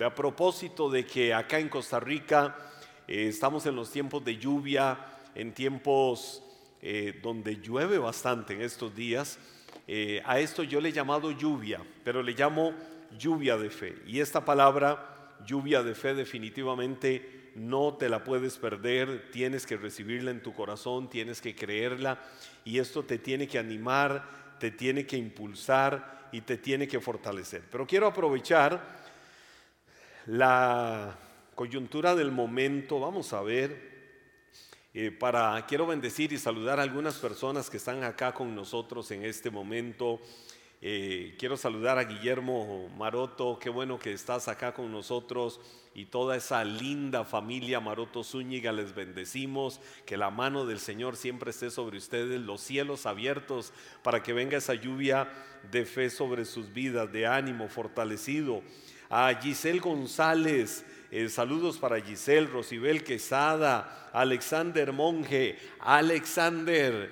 A propósito de que acá en Costa Rica eh, estamos en los tiempos de lluvia, en tiempos eh, donde llueve bastante en estos días, eh, a esto yo le he llamado lluvia, pero le llamo lluvia de fe. Y esta palabra, lluvia de fe, definitivamente no te la puedes perder, tienes que recibirla en tu corazón, tienes que creerla y esto te tiene que animar, te tiene que impulsar y te tiene que fortalecer. Pero quiero aprovechar la coyuntura del momento, vamos a ver, eh, para, quiero bendecir y saludar a algunas personas que están acá con nosotros en este momento. Eh, quiero saludar a Guillermo Maroto, qué bueno que estás acá con nosotros y toda esa linda familia Maroto Zúñiga, les bendecimos, que la mano del Señor siempre esté sobre ustedes, los cielos abiertos para que venga esa lluvia de fe sobre sus vidas, de ánimo fortalecido a Giselle González, eh, saludos para Giselle, Rosibel Quesada, Alexander Monge, Alexander,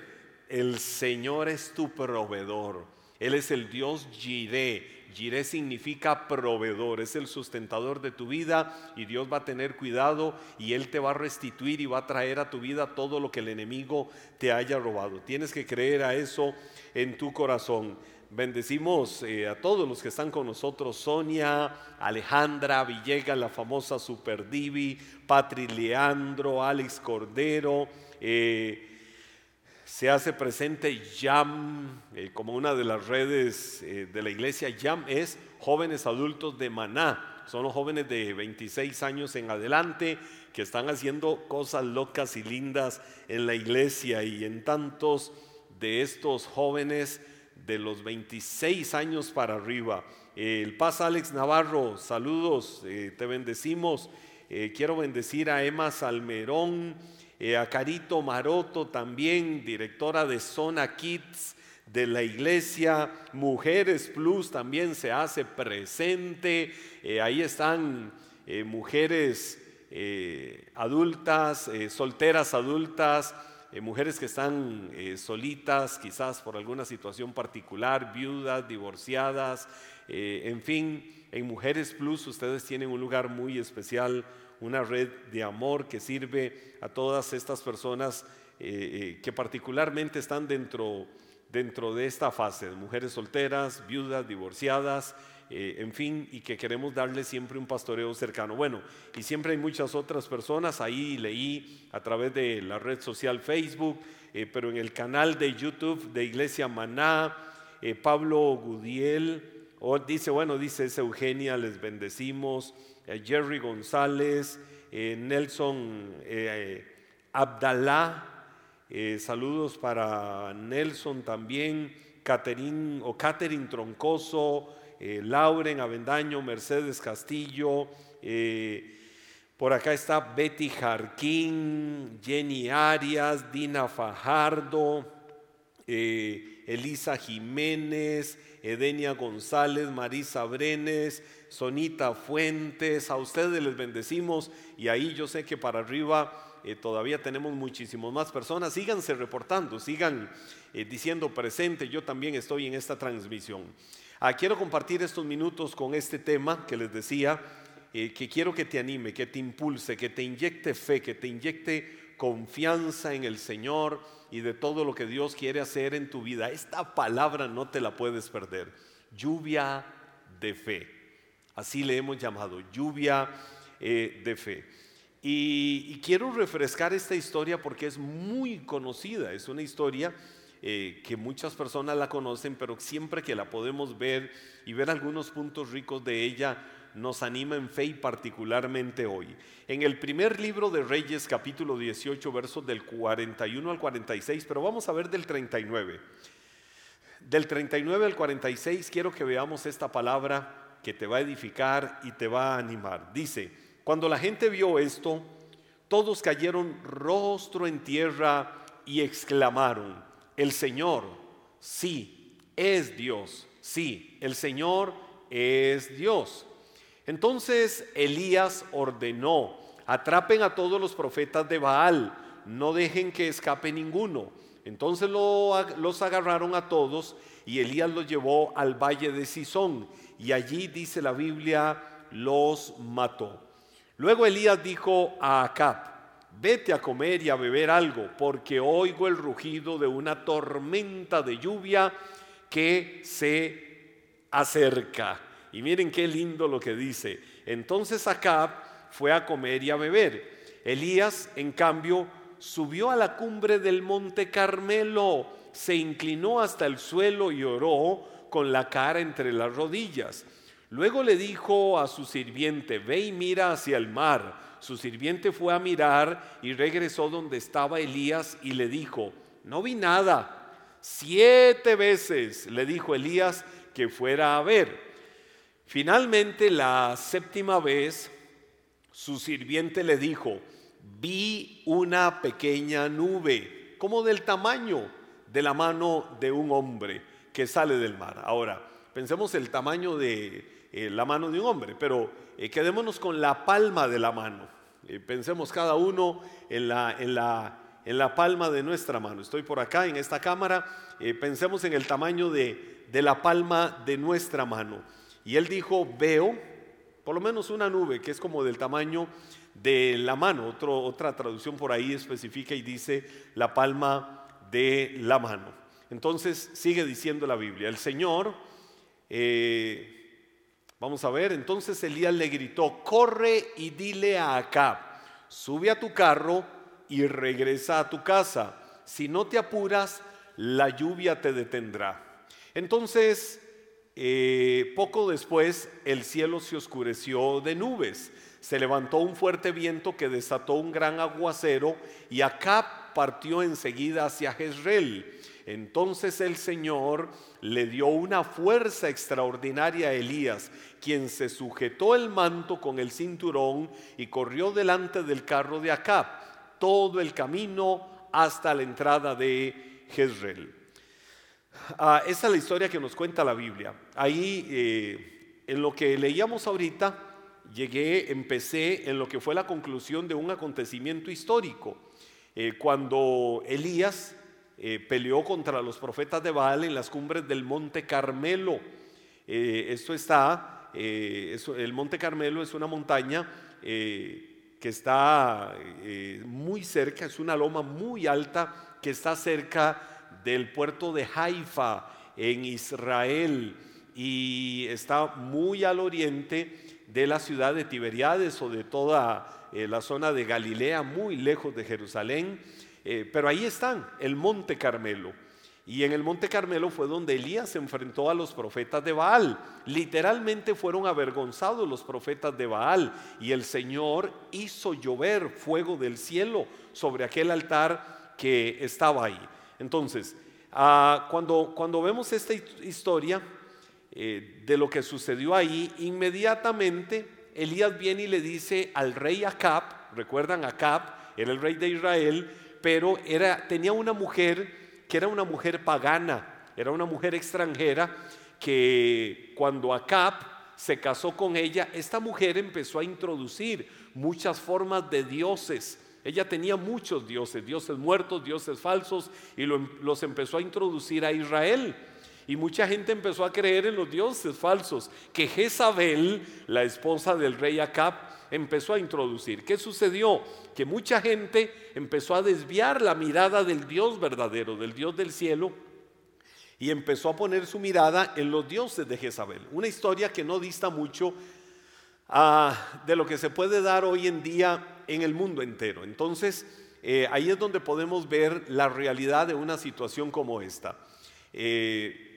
el Señor es tu proveedor, Él es el Dios Jireh. Jireh significa proveedor, es el sustentador de tu vida y Dios va a tener cuidado y Él te va a restituir y va a traer a tu vida todo lo que el enemigo te haya robado. Tienes que creer a eso en tu corazón. Bendecimos eh, a todos los que están con nosotros, Sonia, Alejandra Villegas, la famosa Super Divi, Patri Leandro, Alex Cordero. Eh, se hace presente YAM eh, como una de las redes de la iglesia. YAM es jóvenes adultos de Maná. Son los jóvenes de 26 años en adelante que están haciendo cosas locas y lindas en la iglesia y en tantos de estos jóvenes de los 26 años para arriba. El Paz Alex Navarro, saludos, eh, te bendecimos. Eh, quiero bendecir a Emma Salmerón, eh, a Carito Maroto también, directora de Zona Kids de la iglesia. Mujeres Plus también se hace presente. ahí están mujeres adultas, solteras adultas eh, mujeres que están eh, solitas, quizás por alguna situación particular, viudas, divorciadas, eh, en fin, en Mujeres Plus ustedes tienen un lugar muy especial, una red de amor que sirve a todas estas personas que particularmente están dentro, dentro de esta fase, mujeres solteras, viudas, divorciadas, eh, en fin, y que queremos darle siempre un pastoreo cercano. Bueno, y siempre hay muchas otras personas, ahí leí a través de la red social Facebook, eh, pero en el canal de YouTube de Iglesia Maná, eh, Pablo Gudiel, dice, bueno, dice es Eugenia, les bendecimos, Jerry González, Nelson Abdalá, saludos para Nelson también, Caterín o Catherine Troncoso, eh, Lauren Avendaño, Mercedes Castillo, eh, por acá está Betty Jarquín, Jenny Arias, Dina Fajardo, eh, Elisa Jiménez, Edenia González, Marisa Brenes, Sonita Fuentes, a ustedes les bendecimos y ahí yo sé que para arriba todavía tenemos muchísimas más personas. Síganse reportando, sigan diciendo presente, yo también estoy en esta transmisión. Ah, quiero compartir estos minutos con este tema que les decía, eh, que quiero que te anime, que te impulse, que te inyecte fe, que te inyecte confianza en el Señor y de todo lo que Dios quiere hacer en tu vida. Esta palabra no te la puedes perder. Lluvia de fe. Así le hemos llamado, lluvia eh, de fe. y quiero refrescar esta historia porque es muy conocida, es una historia eh, que muchas personas la conocen, pero siempre que la podemos ver y ver algunos puntos ricos de ella, nos anima en fe y particularmente hoy. En el primer libro de Reyes, capítulo 18, versos del 41 al 46, pero vamos a ver del 39. Del 39 al 46 quiero que veamos esta palabra que te va a edificar y te va a animar. Dice, cuando la gente vio esto, todos cayeron rostro en tierra y exclamaron, el Señor sí es Dios, sí, el Señor es Dios. Entonces Elías ordenó, atrapen a todos los profetas de Baal, no dejen que escape ninguno. Entonces los agarraron a todos y Elías los llevó al valle de Sison. Y allí dice la Biblia los mató. Luego Elías dijo a Acab, vete a comer y a beber algo, porque oigo el rugido de una tormenta de lluvia que se acerca. Y miren qué lindo lo que dice. Entonces Acab fue a comer y a beber. Elías, en cambio, subió a la cumbre del monte Carmelo, se inclinó hasta el suelo y oró con la cara entre las rodillas. Luego le dijo a su sirviente, ve y mira hacia el mar. Su sirviente fue a mirar y regresó donde estaba Elías y le dijo, no vi nada. Siete veces le dijo Elías que fuera a ver. Finalmente, la séptima vez, su sirviente le dijo, vi una pequeña nube, como del tamaño de la mano de un hombre que sale del mar. Ahora, pensemos el tamaño de eh, la mano de un hombre, pero eh, quedémonos con la palma de la mano. Eh, pensemos cada uno en la, en, la, en la, palma de nuestra mano. Estoy por acá en esta cámara, pensemos en el tamaño de, de la palma de nuestra mano. Y él dijo, veo por lo menos una nube que es como del tamaño de la mano. Otra traducción por ahí especifica y dice la palma de la mano. Entonces sigue diciendo la Biblia, el Señor Vamos a ver, entonces Elías le gritó, corre y dile a Acab, sube a tu carro y regresa a tu casa. Si no te apuras, la lluvia te detendrá. Entonces, eh, poco después, el cielo se oscureció de nubes. Se levantó un fuerte viento que desató un gran aguacero y Acab partió enseguida hacia Jezreel. Entonces el Señor le dio una fuerza extraordinaria a Elías, quien se sujetó el manto con el cinturón y corrió delante del carro de Acab todo el camino hasta la entrada de Jezreel. Ah, esa es la historia que nos cuenta la Biblia. Ahí, eh, en lo que leíamos ahorita, llegué, empecé en lo que fue la conclusión de un acontecimiento histórico. Eh, cuando Elías eh, peleó contra los profetas de Baal en las cumbres del Monte Carmelo. Eh, esto está, eh, el Monte Carmelo es una montaña que está muy cerca, es una loma muy alta que está cerca del puerto de Haifa en Israel y está muy al oriente de la ciudad de Tiberiades o de toda la zona de Galilea, muy lejos de Jerusalén. Eh, pero ahí están, el Monte Carmelo. Y en el Monte Carmelo fue donde Elías se enfrentó a los profetas de Baal. Literalmente fueron avergonzados los profetas de Baal. Y el Señor hizo llover fuego del cielo sobre aquel altar que estaba ahí. Entonces, ah, cuando, cuando vemos esta historia eh, de lo que sucedió ahí, inmediatamente Elías viene y le dice al rey Acab, recuerdan Acab, era el rey de Israel, pero era, tenía una mujer que era una mujer pagana, era una mujer extranjera que cuando Acab se casó con ella, esta mujer empezó a introducir muchas formas de dioses. Ella tenía muchos dioses, dioses muertos, dioses falsos, y los empezó a introducir a Israel. Y mucha gente empezó a creer en los dioses falsos que Jezabel, la esposa del rey Acab, empezó a introducir. ¿Qué sucedió? Que mucha gente empezó a desviar la mirada del Dios verdadero, del Dios del cielo, y empezó a poner su mirada en los dioses de Jezabel. Una historia que no dista mucho ah, de lo que se puede dar hoy en día en el mundo entero. Entonces, eh, ahí es donde podemos ver la realidad de una situación como esta. Eh,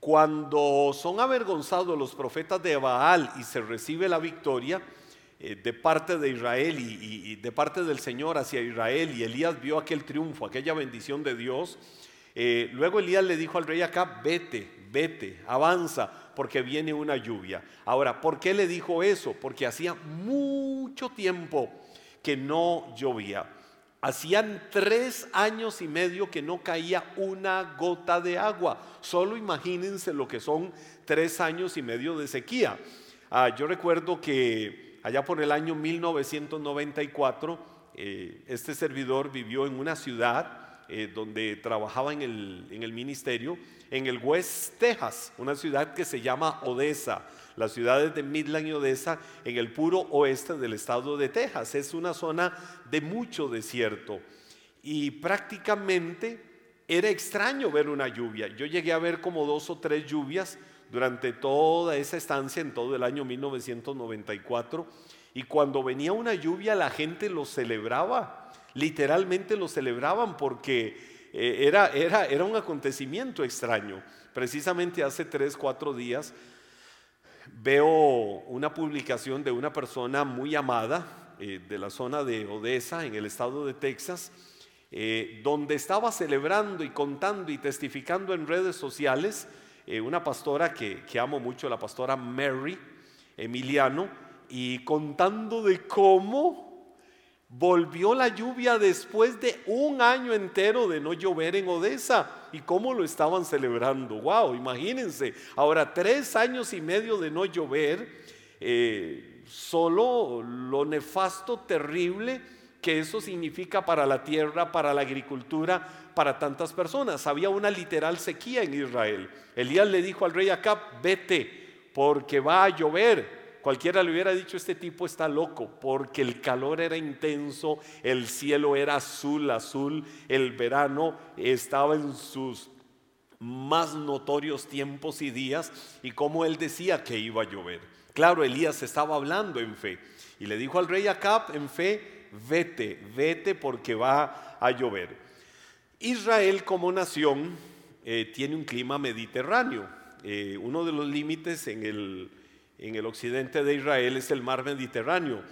cuando son avergonzados los profetas de Baal y se recibe la victoria, eh, de parte de Israel y, de parte del Señor hacia Israel y Elías vio aquel triunfo, aquella bendición de Dios, eh, luego Elías le dijo al rey acá, vete, vete, avanza, porque viene una lluvia. Ahora, ¿por qué le dijo eso? Porque hacía mucho tiempo que no llovía. Hacían tres años y medio que no caía una gota de agua. Solo imagínense lo que son tres años y medio de sequía. Ah, yo recuerdo que allá por el año 1994, eh, este servidor vivió en una ciudad eh, donde trabajaba en el, ministerio, en el West Texas, una ciudad que se llama Odessa. Las ciudades de Midland y Odessa en el puro oeste del estado de Texas. Es una zona de mucho desierto y prácticamente era extraño ver una lluvia. Yo llegué a ver como dos o tres lluvias durante toda esa estancia en todo el año 1994 y cuando venía una lluvia la gente lo celebraba, literalmente lo celebraban porque eh, era, era, era un acontecimiento extraño. Precisamente hace tres, cuatro días veo una publicación de una persona muy amada eh, de la zona de Odessa, en el estado de Texas, eh, donde estaba celebrando y contando y testificando en redes sociales una pastora que, que amo mucho, la pastora Mary Emiliano, y contando de cómo Volvió la lluvia después de un año entero de no llover en Odessa. ¿Y cómo lo estaban celebrando? ¡Wow! Imagínense. Ahora, tres años y medio de no llover, eh, solo lo nefasto, terrible que eso significa para la tierra, para la agricultura, para tantas personas. Había una literal sequía en Israel. Elías le dijo al rey Acab, vete, porque va a llover. Cualquiera le hubiera dicho, este tipo está loco, porque el calor era intenso, el cielo era azul, azul, el verano estaba en sus más notorios tiempos y días, y como él decía que iba a llover. Claro, Elías estaba hablando en fe, y le dijo al rey Acab en fe, vete, vete porque va a llover. Israel como nación eh, tiene un clima mediterráneo. Eh, uno de los límites en el en el occidente de Israel es el mar Mediterráneo.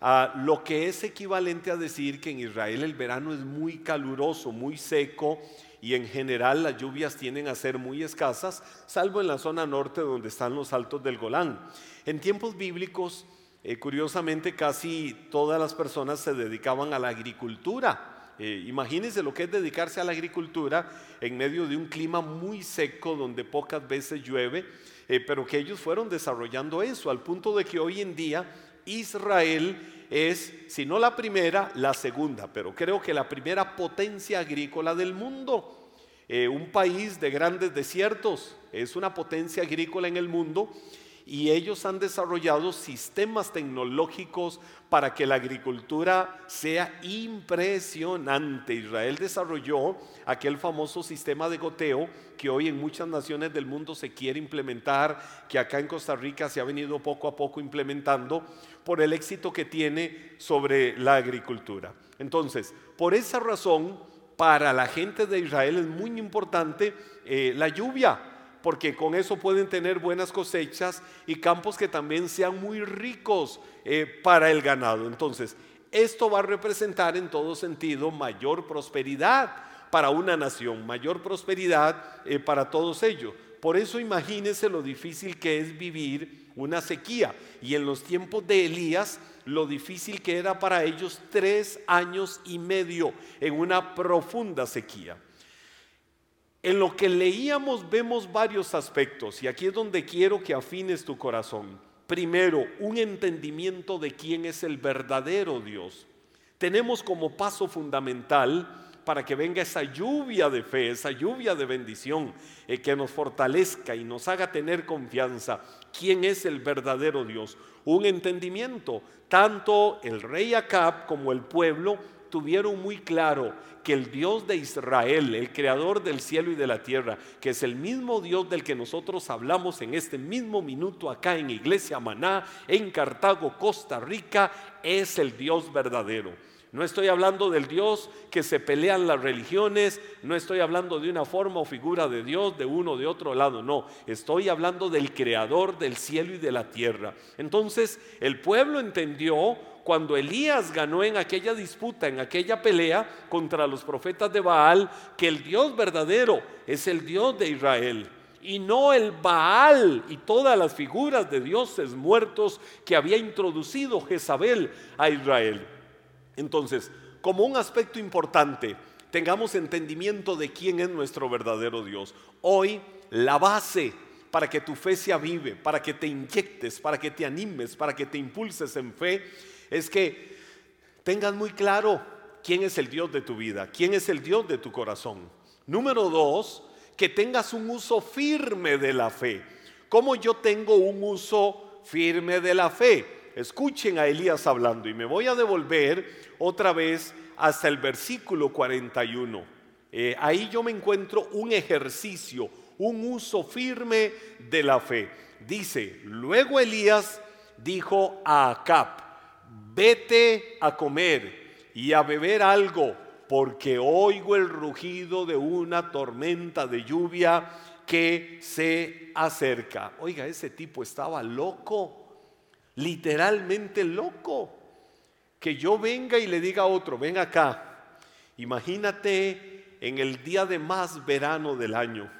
Ah, lo que es equivalente a decir que en Israel el verano es muy caluroso, muy seco y en general las lluvias tienden a ser muy escasas, salvo en la zona norte donde están los altos del Golán. En tiempos bíblicos, eh, curiosamente, casi todas las personas se dedicaban a la agricultura. Eh, imagínense lo que es dedicarse a la agricultura en medio de un clima muy seco donde pocas veces llueve eh, pero que ellos fueron desarrollando eso al punto de que hoy en día Israel es, si no la primera, la segunda, pero creo que la primera potencia agrícola del mundo. Eh, un país de grandes desiertos, es una potencia agrícola en el mundo y ellos han desarrollado sistemas tecnológicos para que la agricultura sea impresionante. Israel desarrolló aquel famoso sistema de goteo que hoy en muchas naciones del mundo se quiere implementar, que acá en Costa Rica se ha venido poco a poco implementando por el éxito que tiene sobre la agricultura. Entonces, por esa razón, para la gente de Israel es muy importante eh, la lluvia porque con eso pueden tener buenas cosechas y campos que también sean muy ricos eh, para el ganado. Entonces, esto va a representar en todo sentido mayor prosperidad para una nación, mayor prosperidad eh, para todos ellos. Por eso imagínense lo difícil que es vivir una sequía. Y en los tiempos de Elías, lo difícil que era para ellos tres años y medio en una profunda sequía. En lo que leíamos vemos varios aspectos y aquí es donde quiero que afines tu corazón. Primero, un entendimiento de quién es el verdadero Dios. Tenemos como paso fundamental para que venga esa lluvia de fe, esa lluvia de bendición, eh, que nos fortalezca y nos haga tener confianza. ¿Quién es el verdadero Dios? Un entendimiento. Tanto el rey Acab como el pueblo tuvieron muy claro que el Dios de Israel, el creador del cielo y de la tierra, que es el mismo Dios del que nosotros hablamos en este mismo minuto acá en Iglesia Maná, en Cartago, Costa Rica, es el Dios verdadero. No estoy hablando del Dios que se pelean las religiones, no estoy hablando de una forma o figura de Dios de uno o de otro lado, no, estoy hablando del creador del cielo y de la tierra. Entonces el pueblo entendió cuando Elías ganó en aquella disputa, en aquella pelea contra los profetas de Baal, que el Dios verdadero es el Dios de Israel y no el Baal y todas las figuras de dioses muertos que había introducido Jezabel a Israel. Entonces, como un aspecto importante, tengamos entendimiento de quién es nuestro verdadero Dios. Hoy, la base para que tu fe se avive, para que te inyectes, para que te animes, para que te impulses en fe, es que tengas muy claro quién es el Dios de tu vida, quién es el Dios de tu corazón. Número dos, que tengas un uso firme de la fe. ¿Cómo yo tengo un uso firme de la fe? Escuchen a Elías hablando y me voy a devolver otra vez hasta el versículo 41. Eh, ahí yo me encuentro un ejercicio, un uso firme de la fe. Dice, luego Elías dijo a Acab, vete a comer y a beber algo, porque oigo el rugido de una tormenta de lluvia que se acerca. Oiga, ese tipo estaba loco, literalmente loco. Que yo venga y le diga a otro, ven acá, imagínate en el día de más verano del año,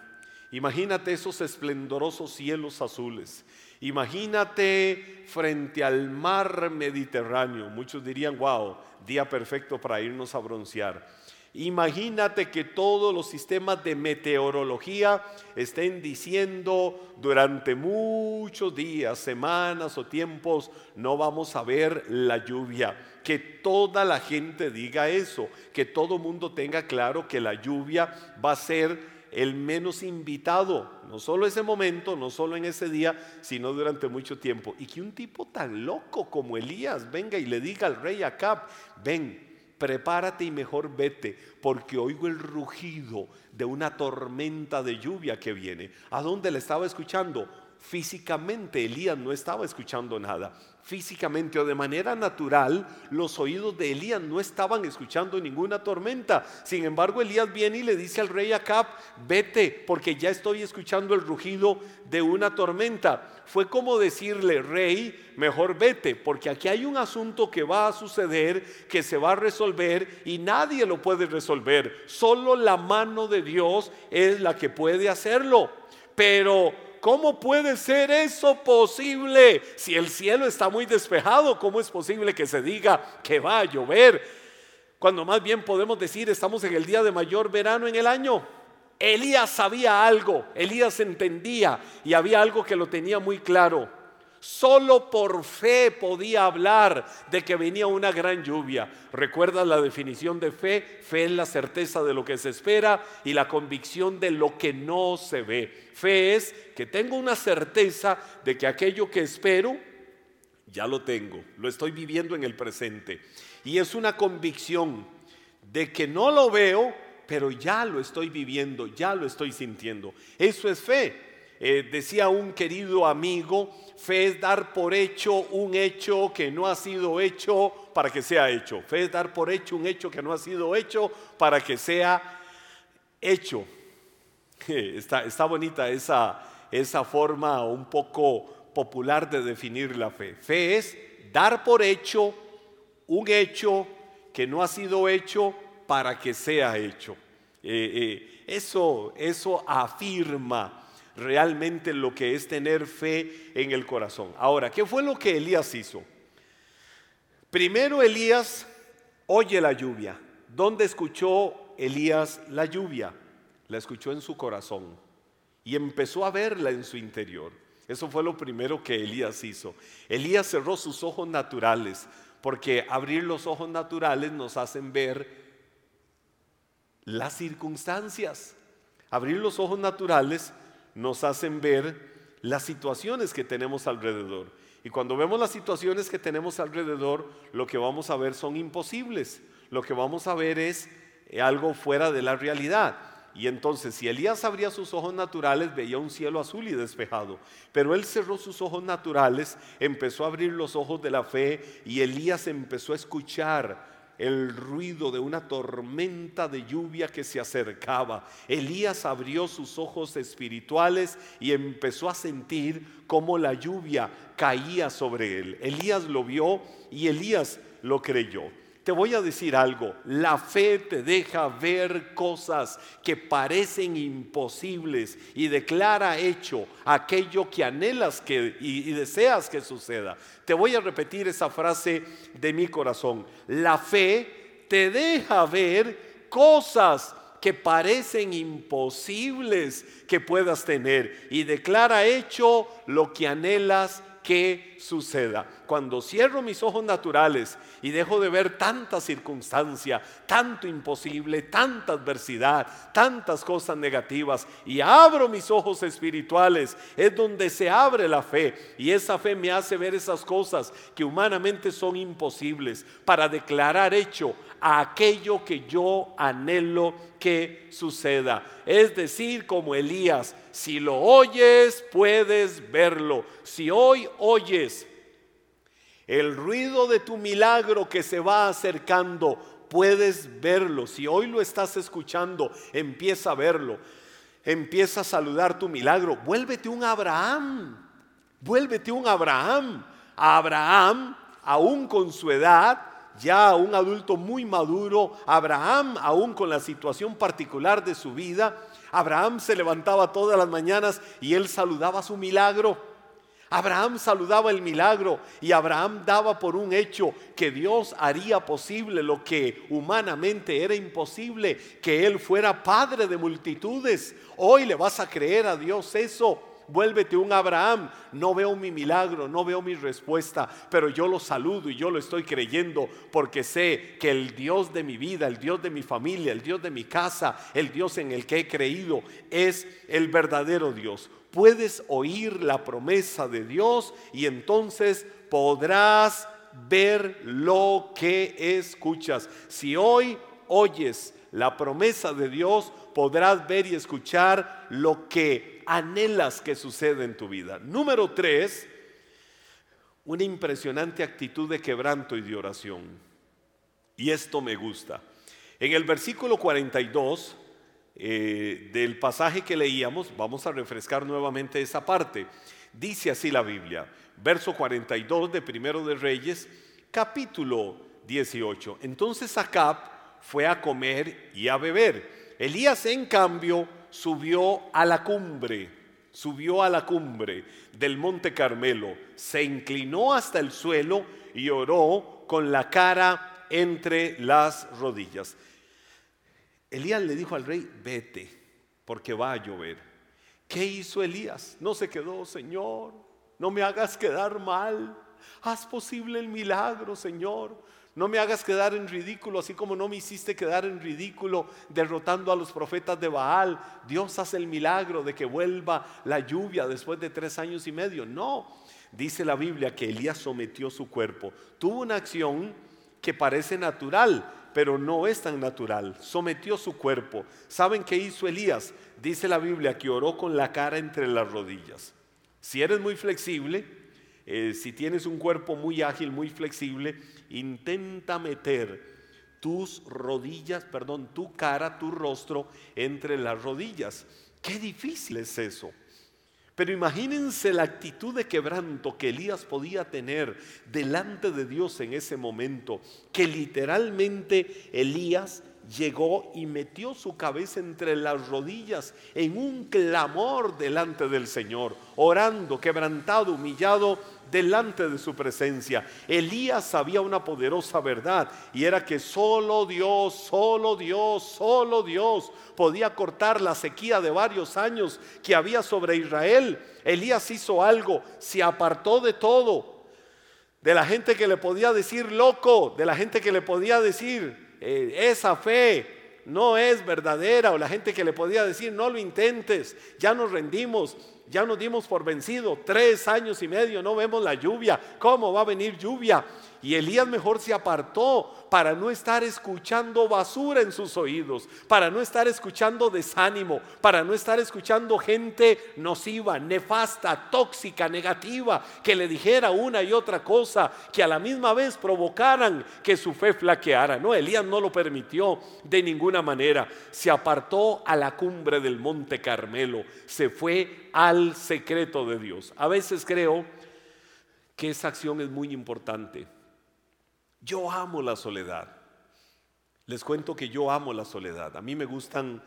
imagínate esos esplendorosos cielos azules, imagínate frente al mar Mediterráneo, muchos dirían, wow, día perfecto para irnos a broncear. Imagínate que todos los sistemas de meteorología estén diciendo durante muchos días, semanas o tiempos, no vamos a ver la lluvia. Que toda la gente diga eso, que todo mundo tenga claro que la lluvia va a ser el menos invitado, no solo ese momento, no solo en ese día, sino durante mucho tiempo. Y que un tipo tan loco como Elías venga y le diga al rey Acab, ven, prepárate y mejor vete, porque oigo el rugido de una tormenta de lluvia que viene. ¿A dónde le estaba escuchando? Físicamente Elías no estaba escuchando nada. Físicamente o de manera natural, los oídos de Elías no estaban escuchando ninguna tormenta. Sin embargo, Elías viene y le dice al rey Acab, vete, porque ya estoy escuchando el rugido de una tormenta. Fue como decirle, rey, mejor vete, porque aquí hay un asunto que va a suceder, que se va a resolver y nadie lo puede resolver. Solo la mano de Dios es la que puede hacerlo. Pero ¿cómo puede ser eso posible? Si el cielo está muy despejado, ¿cómo es posible que se diga que va a llover? Cuando más bien podemos decir estamos en el día de mayor verano en el año. Elías sabía algo, Elías entendía y había algo que lo tenía muy claro. Solo por fe podía hablar de que venía una gran lluvia. ¿Recuerdas la definición de fe? Fe es la certeza de lo que se espera y la convicción de lo que no se ve. Fe es que tengo una certeza de que aquello que espero, ya lo tengo, lo estoy viviendo en el presente. Y es una convicción de que no lo veo, pero ya lo estoy viviendo, ya lo estoy sintiendo. Eso es fe. Eh, decía un querido amigo, fe es dar por hecho un hecho que no ha sido hecho para que sea hecho. Fe es dar por hecho un hecho que no ha sido hecho para que sea hecho. Está, está bonita esa, esa forma un poco popular de definir la fe. Fe es dar por hecho un hecho que no ha sido hecho para que sea hecho. Eh, eh, eso, eso afirma realmente lo que es tener fe en el corazón. Ahora, ¿qué fue lo que Elías hizo? Primero Elías oye la lluvia. ¿Dónde escuchó Elías la lluvia? La escuchó en su corazón y empezó a verla en su interior. Eso fue lo primero que Elías hizo. Elías cerró sus ojos naturales, porque abrir los ojos naturales nos hacen ver las circunstancias. Abrir los ojos naturales nos hacen ver las situaciones que tenemos alrededor. Y cuando vemos las situaciones que tenemos alrededor, lo que vamos a ver son imposibles. Lo que vamos a ver es eh, algo fuera de la realidad. Y entonces, si Elías abría sus ojos naturales, veía un cielo azul y despejado. Pero él cerró sus ojos naturales, empezó a abrir los ojos de la fe y Elías empezó a escuchar el ruido de una tormenta de lluvia que se acercaba. Elías abrió sus ojos espirituales y empezó a sentir cómo la lluvia caía sobre él. Elías lo vio y Elías lo creyó. Te voy a decir algo, la fe te deja ver cosas que parecen imposibles y declara hecho aquello que anhelas que, y, y deseas que suceda. Te voy a repetir esa frase de mi corazón. La fe te deja ver cosas que parecen imposibles que puedas tener y declara hecho lo que anhelas que suceda. Cuando cierro mis ojos naturales y dejo de ver tanta circunstancia, tanto imposible, tanta adversidad, tantas cosas negativas y abro mis ojos espirituales, es donde se abre la fe y esa fe me hace ver esas cosas que humanamente son imposibles para declarar hecho a aquello que yo anhelo que suceda. Es decir, como Elías, si lo oyes, puedes verlo. Si hoy oyes el ruido de tu milagro que se va acercando, puedes verlo. Si hoy lo estás escuchando, empieza a verlo. Empieza a saludar tu milagro. Vuélvete un Abraham. Vuélvete un Abraham. Abraham, aún con su edad, ya un adulto muy maduro, Abraham, aún con la situación particular de su vida, Abraham se levantaba todas las mañanas y él saludaba su milagro. Abraham saludaba el milagro y Abraham daba por un hecho que Dios haría posible lo que humanamente era imposible, que él fuera padre de multitudes. Hoy le vas a creer a Dios eso vuélvete un Abraham. No veo mi milagro, no veo mi respuesta, pero yo lo saludo y yo lo estoy creyendo porque sé que el Dios de mi vida, el Dios de mi familia, el Dios de mi casa, el Dios en el que he creído es el verdadero Dios. Puedes oír la promesa de Dios y entonces podrás ver lo que escuchas. Si hoy oyes la promesa de Dios, podrás ver y escuchar lo que anhelas que suceda en tu vida. Número tres, una impresionante actitud de quebranto y de oración. Y esto me gusta. En el versículo 42 eh, del pasaje que leíamos, vamos a refrescar nuevamente esa parte. Dice así la Biblia, verso 42 de Primero de Reyes, capítulo 18. Entonces Acab fue a comer y a beber. Elías, en cambio, subió a la cumbre, subió a la cumbre del monte Carmelo, se inclinó hasta el suelo y oró con la cara entre las rodillas. Elías le dijo al rey, vete, porque va a llover. ¿Qué hizo Elías? No se quedó, Señor, no me hagas quedar mal. Haz posible el milagro, Señor. No me hagas quedar en ridículo, así como no me hiciste quedar en ridículo derrotando a los profetas de Baal. Dios hace el milagro de que vuelva la lluvia después de tres años y medio. No, dice la Biblia que Elías sometió su cuerpo. Tuvo una acción que parece natural, pero no es tan natural. Sometió su cuerpo. ¿Saben qué hizo Elías? Dice la Biblia que oró con la cara entre las rodillas. Si eres muy flexible, eh, si tienes un cuerpo muy ágil, muy flexible, intenta meter tus rodillas, perdón, tu cara, tu rostro entre las rodillas. Qué difícil es eso. Pero imagínense la actitud de quebranto que Elías podía tener delante de Dios en ese momento, que literalmente Elías llegó y metió su cabeza entre las rodillas en un clamor delante del Señor, orando, quebrantado, humillado delante de su presencia. Elías sabía una poderosa verdad y era que solo Dios, solo Dios, solo Dios podía cortar la sequía de varios años que había sobre Israel. Elías hizo algo, se apartó de todo, de la gente que le podía decir loco, de la gente que le podía decir eh, esa fe no es verdadera o la gente que le podía decir no lo intentes, ya nos rendimos, ya nos dimos por vencido, tres años y medio no vemos la lluvia, ¿cómo va a venir lluvia? Y Elías mejor se apartó para no estar escuchando basura en sus oídos, para no estar escuchando desánimo, para no estar escuchando gente nociva, nefasta, tóxica, negativa, que le dijera una y otra cosa, que a la misma vez provocaran que su fe flaqueara. No, Elías no lo permitió de ninguna manera. Se apartó a la cumbre del monte Carmelo, se fue al secreto de Dios. A veces creo que esa acción es muy importante yo amo la soledad. Les cuento que yo amo la soledad. A mí me gustan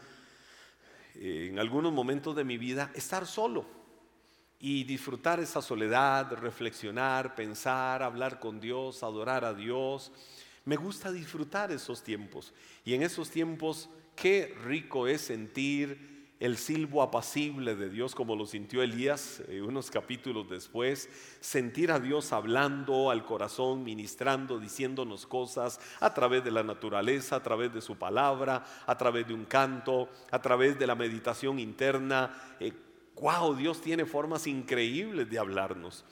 eh, en algunos momentos de mi vida estar solo y disfrutar esa soledad, reflexionar, pensar, hablar con Dios, adorar a Dios. Me gusta disfrutar esos tiempos. Y en esos tiempos, qué rico es sentir el silbo apacible de Dios como lo sintió Elías eh, unos capítulos después, sentir a Dios hablando al corazón, ministrando, diciéndonos cosas a través de la naturaleza, a través de su palabra, a través de un canto, a través de la meditación interna. wow, Dios tiene formas increíbles de hablarnos.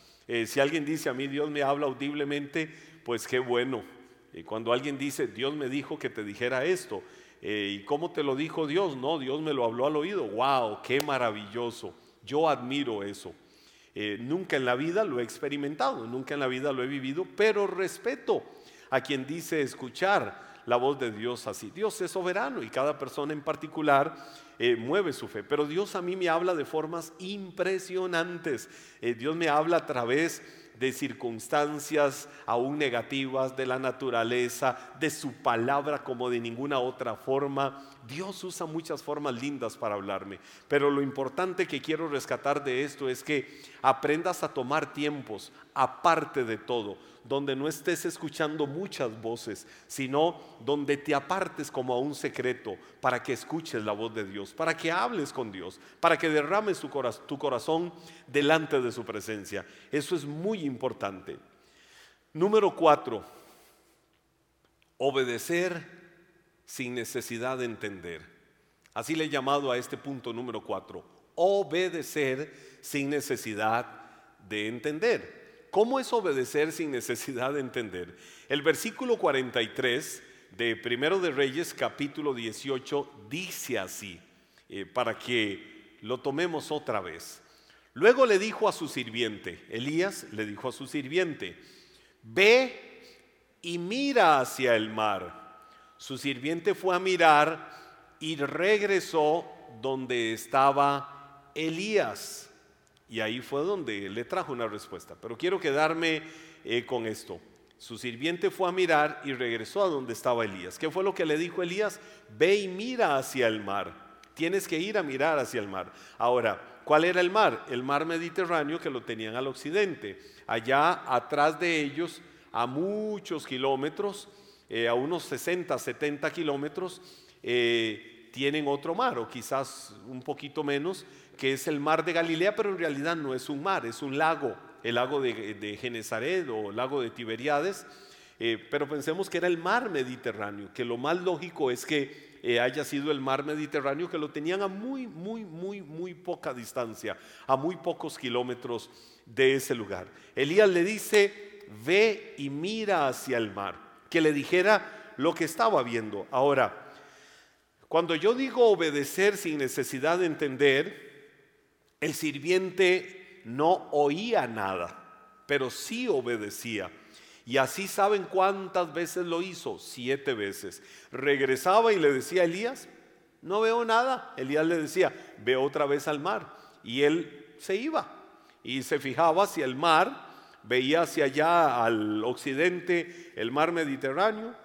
si alguien dice a mí Dios me habla audiblemente, pues qué bueno. cuando alguien dice Dios me dijo que te dijera esto, eh, ¿Y cómo te lo dijo Dios? No, Dios me lo habló al oído. ¡Wow! ¡Qué maravilloso! Yo admiro eso. Eh, nunca en la vida lo he experimentado, nunca en la vida lo he vivido, pero respeto a quien dice escuchar la voz de Dios así. Dios es soberano y cada persona en particular eh, mueve su fe, pero Dios a mí me habla de formas impresionantes. Dios me habla a través de circunstancias aún negativas, de la naturaleza, de su palabra como de ninguna otra forma. Dios usa muchas formas lindas para hablarme, pero lo importante que quiero rescatar de esto es que aprendas a tomar tiempos aparte de todo donde no estés escuchando muchas voces, sino donde te apartes como a un secreto para que escuches la voz de Dios, para que hables con Dios, para que derrames tu, corazón delante de su presencia. Eso es muy importante. Número cuatro, obedecer sin necesidad de entender. Así le he llamado a este punto número cuatro, obedecer sin necesidad de entender. ¿Cómo es obedecer sin necesidad de entender? El versículo 43 de Primero de Reyes capítulo 18 dice así, eh, para que lo tomemos otra vez. Luego le dijo a su sirviente, Elías le dijo a su sirviente, ve y mira hacia el mar. Su sirviente fue a mirar y regresó donde estaba Elías. Y ahí fue donde le trajo una respuesta. Pero quiero quedarme eh, con esto. Su sirviente fue a mirar y regresó a donde estaba Elías. ¿Qué fue lo que le dijo Elías? Ve y mira hacia el mar. Tienes que ir a mirar hacia el mar. Ahora, ¿cuál era el mar? El mar Mediterráneo que lo tenían al occidente. Allá atrás de ellos, a muchos kilómetros, eh, a unos 60, 70 kilómetros, eh, tienen otro mar, o quizás un poquito menos, que es el mar de Galilea, pero en realidad no es un mar, es un lago, el lago de, Genezaret o el lago de Tiberiades. Eh, pero pensemos que era el mar Mediterráneo, que lo más lógico es que haya sido el mar Mediterráneo, que lo tenían a muy, muy, muy, muy poca distancia, a muy pocos kilómetros de ese lugar. Elías le dice, ve y mira hacia el mar, que le dijera lo que estaba viendo. Ahora, cuando yo digo obedecer sin necesidad de entender, el sirviente no oía nada, pero sí obedecía. Y así saben cuántas veces lo hizo, siete veces. Regresaba y le decía a Elías, no veo nada. Elías le decía, ve otra vez al mar. Y él se iba y se fijaba hacia el mar, veía hacia allá al occidente el mar Mediterráneo,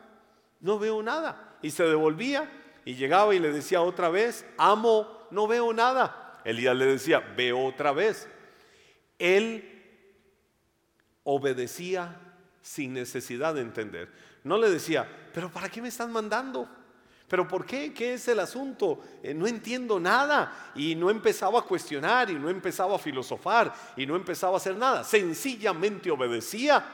no veo nada. Y se devolvía y llegaba y le decía otra vez, amo, no veo nada. Elías le decía, ve otra vez. Él obedecía sin necesidad de entender. No le decía, pero ¿para qué me están mandando? ¿Pero por qué? ¿Qué es el asunto? Eh, no entiendo nada. Y no empezaba a cuestionar y no empezaba a filosofar y no empezaba a hacer nada. Sencillamente obedecía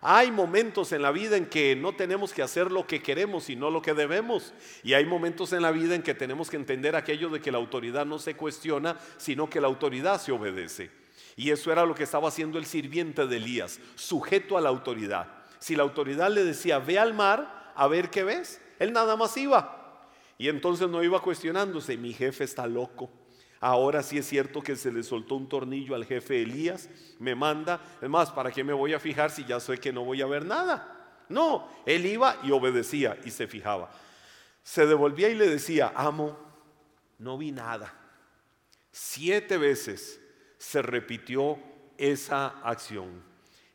hay momentos en la vida en que no tenemos que hacer lo que queremos, sino lo que debemos. Y hay momentos en la vida en que tenemos que entender aquello de que la autoridad no se cuestiona, sino que la autoridad se obedece. Y eso era lo que estaba haciendo el sirviente de Elías, sujeto a la autoridad. Si la autoridad le decía, ve al mar a ver qué ves, él nada más iba. Y entonces no iba cuestionándose, mi jefe está loco Ahora sí es cierto que se le soltó un tornillo al jefe Elías, me manda, es más, ¿para qué me voy a fijar si ya sé que no voy a ver nada? No, él iba y obedecía y se fijaba. Se devolvía y le decía, amo, no vi nada. Siete veces se repitió esa acción.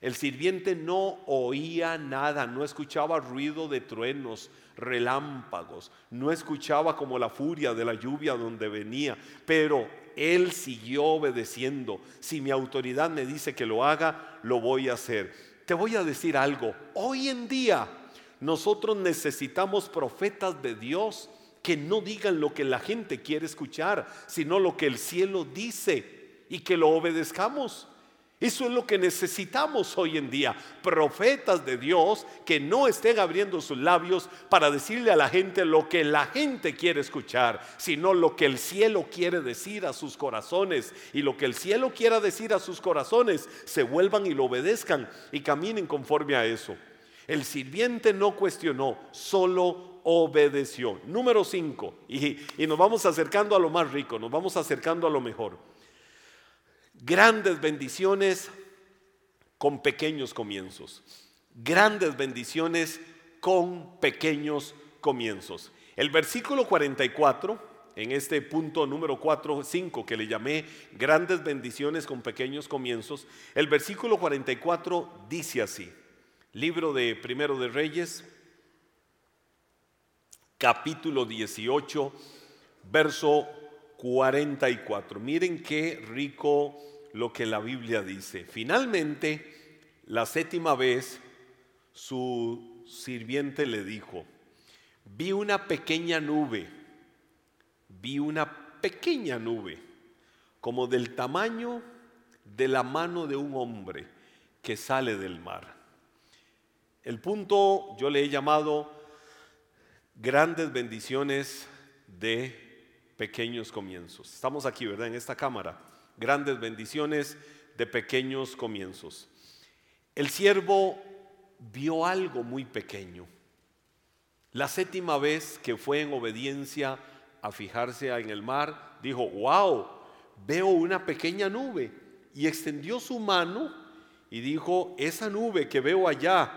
El sirviente no oía nada, no escuchaba ruido de truenos, relámpagos, no escuchaba como la furia de la lluvia donde venía, pero él siguió obedeciendo. Si mi autoridad me dice que lo haga, lo voy a hacer. Te voy a decir algo, hoy en día nosotros necesitamos profetas de Dios que no digan lo que la gente quiere escuchar, sino lo que el cielo dice y que lo obedezcamos. Eso es lo que necesitamos hoy en día. Profetas de Dios que no estén abriendo sus labios para decirle a la gente lo que la gente quiere escuchar, sino lo que el cielo quiere decir a sus corazones. Y lo que el cielo quiera decir a sus corazones, se vuelvan y lo obedezcan y caminen conforme a eso. El sirviente no cuestionó, solo obedeció. Número 5. Y, y nos vamos acercando a lo más rico, nos vamos acercando a lo mejor grandes bendiciones con pequeños comienzos. Grandes bendiciones con pequeños comienzos. El versículo 44, en este punto número 4, 5 que le llamé grandes bendiciones con pequeños comienzos, el versículo 44 dice así, libro de Primero de Reyes, capítulo 18, verso 44. Miren qué rico lo que la Biblia dice. Finalmente, la séptima vez, su sirviente le dijo, vi una pequeña nube, vi una pequeña nube, como del tamaño de la mano de un hombre que sale del mar. El punto yo le he llamado grandes bendiciones de pequeños comienzos. Estamos aquí, ¿verdad? En esta cámara. Grandes bendiciones de pequeños comienzos. El siervo vio algo muy pequeño. La séptima vez que fue en obediencia a fijarse en el mar, dijo, wow, veo una pequeña nube. Y extendió su mano y dijo, esa nube que veo allá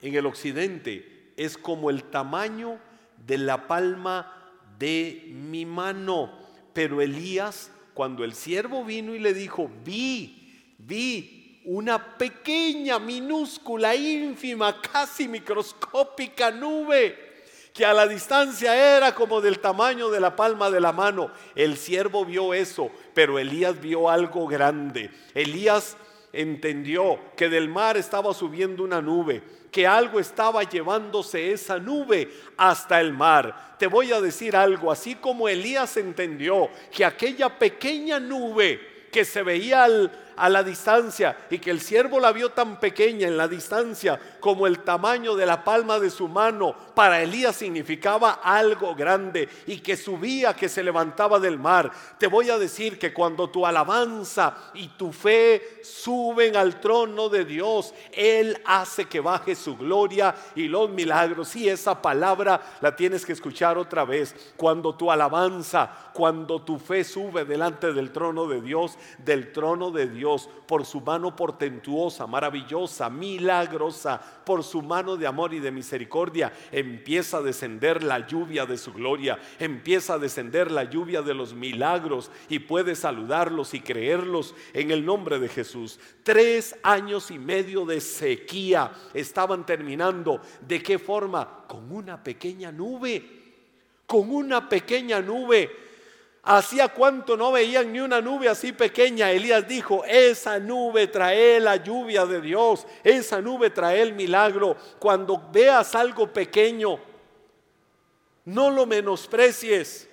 en el occidente es como el tamaño de la palma de mi mano. Pero Elías, cuando el siervo vino y le dijo, vi, vi una pequeña, minúscula, ínfima, casi microscópica nube que a la distancia era como del tamaño de la palma de la mano. El siervo vio eso, pero Elías vio algo grande. Elías entendió que del mar estaba subiendo una nube que algo estaba llevándose esa nube hasta el mar. Te voy a decir algo, así como Elías entendió que aquella pequeña nube que se veía al, a la distancia y que el siervo la vio tan pequeña en la distancia como el tamaño de la palma de su mano, para Elías significaba algo grande y que subía, que se levantaba del mar. Te voy a decir que cuando tu alabanza y tu fe suben al trono de Dios, Él hace que baje su gloria y los milagros. Y esa palabra la tienes que escuchar otra vez. Cuando tu alabanza, cuando tu fe sube delante del trono de Dios, del trono de Dios, por su mano portentuosa, maravillosa, milagrosa, por su mano de amor y de misericordia, empieza a descender la lluvia de su gloria, empieza a descender la lluvia de los milagros y puedes saludarlos y creerlos en el nombre de Jesús. Tres años y medio de sequía estaban terminando. ¿De qué forma? Con una pequeña nube, con una pequeña nube Hacía cuánto no veían ni una nube así pequeña. Elías dijo, esa nube trae la lluvia de Dios, esa nube trae el milagro. Cuando veas algo pequeño, no lo menosprecies.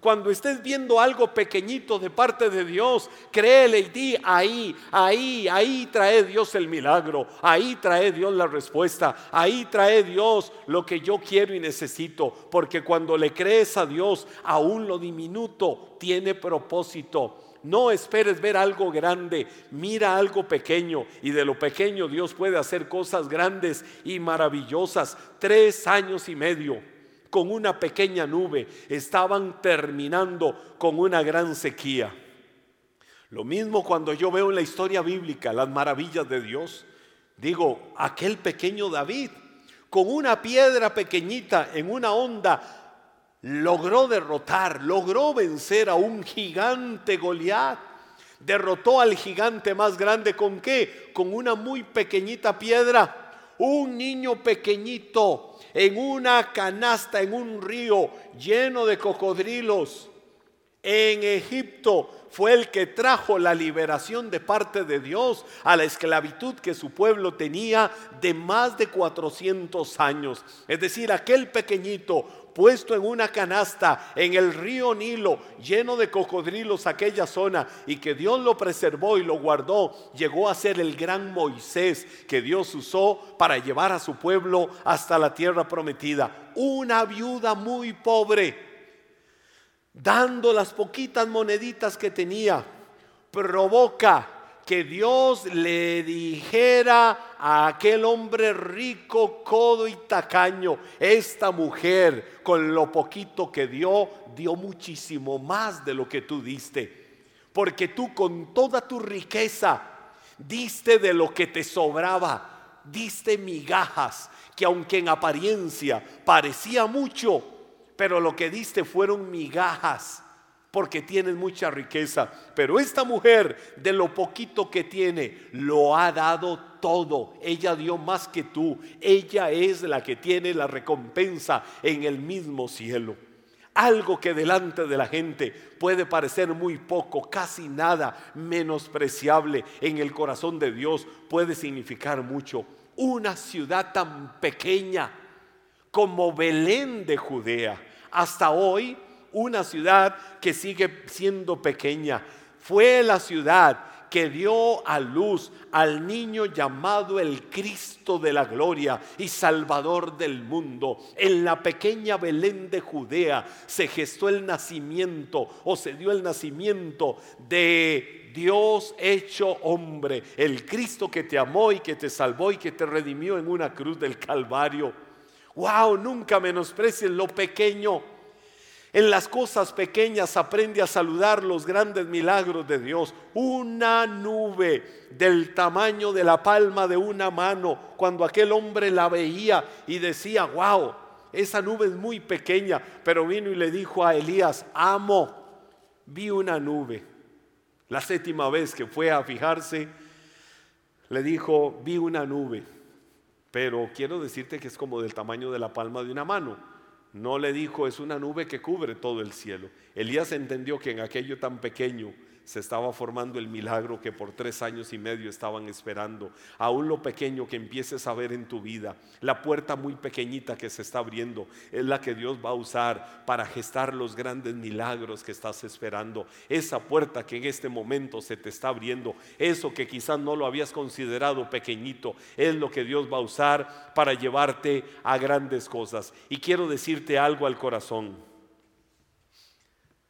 Cuando estés viendo algo pequeñito de parte de Dios, créele y di ahí, ahí, ahí trae Dios el milagro, ahí trae Dios la respuesta, ahí trae Dios lo que yo quiero y necesito, porque cuando le crees a Dios, aún lo diminuto tiene propósito. No esperes ver algo grande, mira algo pequeño y de lo pequeño Dios puede hacer cosas grandes y maravillosas. Tres años y medio con una pequeña nube, estaban terminando con una gran sequía. Lo mismo cuando yo veo en la historia bíblica las maravillas de Dios, digo, aquel pequeño David, con una piedra pequeñita en una onda, logró derrotar, logró vencer a un gigante Goliat. Derrotó al gigante más grande con qué? Con una muy pequeñita piedra. Un niño pequeñito en una canasta, en un río lleno de cocodrilos. en Egipto fue el que trajo la liberación de parte de Dios a la esclavitud que su pueblo tenía de más de 400 años. Es decir, aquel pequeñito puesto en una canasta en el río Nilo, lleno de cocodrilos aquella zona, y que Dios lo preservó y lo guardó, llegó a ser el gran Moisés que Dios usó para llevar a su pueblo hasta la tierra prometida. Una viuda muy pobre dando las poquitas moneditas que tenía, provoca que Dios le dijera a aquel hombre rico, codo y tacaño, esta mujer con lo poquito que dio, dio muchísimo más de lo que tú diste. Porque tú con toda tu riqueza diste de lo que te sobraba, diste migajas, que aunque en apariencia parecía mucho, pero lo que diste fueron migajas, porque tienes mucha riqueza. Pero esta mujer, de lo poquito que tiene, lo ha dado todo. Ella dio más que tú. Ella es la que tiene la recompensa en el mismo cielo. Algo que delante de la gente puede parecer muy poco, casi nada menospreciable, en el corazón de Dios puede significar mucho. Una ciudad tan pequeña como Belén de Judea hasta hoy una ciudad que sigue siendo pequeña. Fue la ciudad que dio a luz al niño llamado el Cristo de la gloria y Salvador del mundo. En la pequeña Belén de Judea se gestó el nacimiento o se dio el nacimiento de Dios hecho hombre, el Cristo que te amó y que te salvó y que te redimió en una cruz del Calvario. Wow, nunca menosprecies lo pequeño. En las cosas pequeñas aprende a saludar los grandes milagros de Dios. Una nube del tamaño de la palma de una mano, cuando aquel hombre la veía y decía, wow, esa nube es muy pequeña, pero vino y le dijo a Elías, amo, vi una nube. La séptima vez que fue a fijarse, le dijo, vi una nube. Pero quiero decirte que es como del tamaño de la palma de una mano. No le dijo, es una nube que cubre todo el cielo. Elías entendió que en aquello tan pequeño se estaba formando el milagro que por tres años y medio estaban esperando. Aún lo pequeño que empieces a ver en tu vida, la puerta muy pequeñita que se está abriendo, es la que Dios va a usar para gestar los grandes milagros que estás esperando. Esa puerta que en este momento se te está abriendo, eso que quizás no lo habías considerado pequeñito, es lo que Dios va a usar para llevarte a grandes cosas. Y quiero decirte algo al corazón.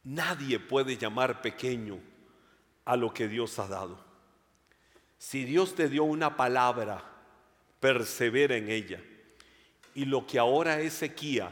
Nadie puede llamar pequeño a lo que Dios ha dado. Si Dios te dio una palabra, persevera en ella. Y lo que ahora es sequía,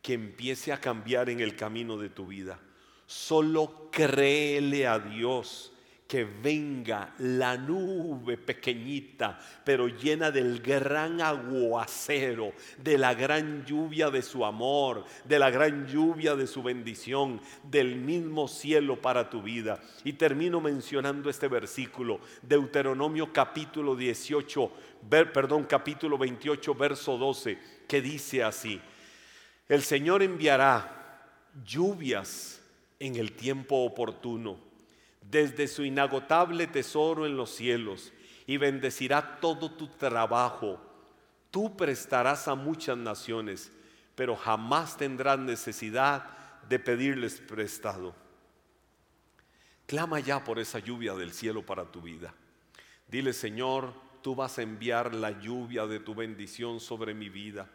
que empiece a cambiar en el camino de tu vida. Solo créele a Dios que venga la nube pequeñita, pero llena del gran aguacero, de la gran lluvia de su amor, de la gran lluvia de su bendición, del mismo cielo para tu vida. Y termino mencionando este versículo, Deuteronomio capítulo 18, perdón, capítulo 28, verso 12, que dice así, el Señor enviará lluvias en el tiempo oportuno desde su inagotable tesoro en los cielos y bendecirá todo tu trabajo. Tú prestarás a muchas naciones, pero jamás tendrás necesidad de pedirles prestado. Clama ya por esa lluvia del cielo para tu vida. Dile, Señor, tú vas a enviar la lluvia de tu bendición sobre mi vida.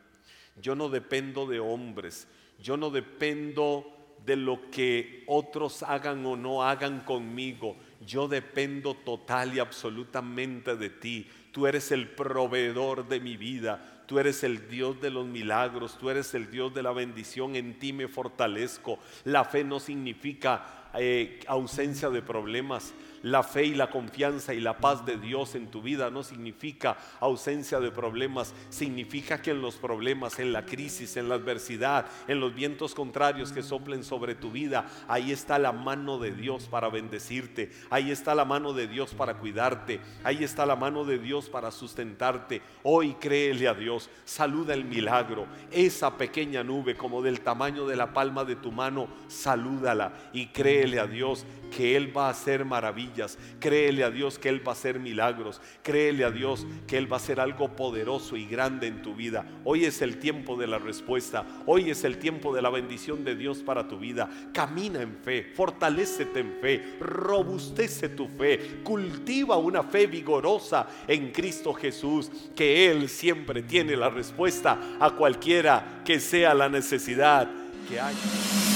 Yo no dependo de hombres, yo no dependo de lo que otros hagan o no hagan conmigo. Yo dependo total y absolutamente de ti. Tú eres el proveedor de mi vida. Tú eres el Dios de los milagros. Tú eres el Dios de la bendición. En ti me fortalezco. La fe no significa eh, ausencia de problemas. La fe y la confianza y la paz de Dios en tu vida no significa ausencia de problemas, significa que en los problemas, en la crisis, en la adversidad, en los vientos contrarios que soplen sobre tu vida, ahí está la mano de Dios para bendecirte, ahí está la mano de Dios para cuidarte, ahí está la mano de Dios para sustentarte. Hoy créele a Dios, saluda el milagro, esa pequeña nube como del tamaño de la palma de tu mano, salúdala y créele a Dios que Él va a hacer maravillas, créele a Dios que Él va a hacer milagros, créele a Dios que Él va a hacer algo poderoso y grande en tu vida. Hoy es el tiempo de la respuesta, hoy es el tiempo de la bendición de Dios para tu vida. Camina en fe, fortalecete en fe, robustece tu fe, cultiva una fe vigorosa en Cristo Jesús, que Él siempre tiene la respuesta a cualquiera que sea la necesidad que haya.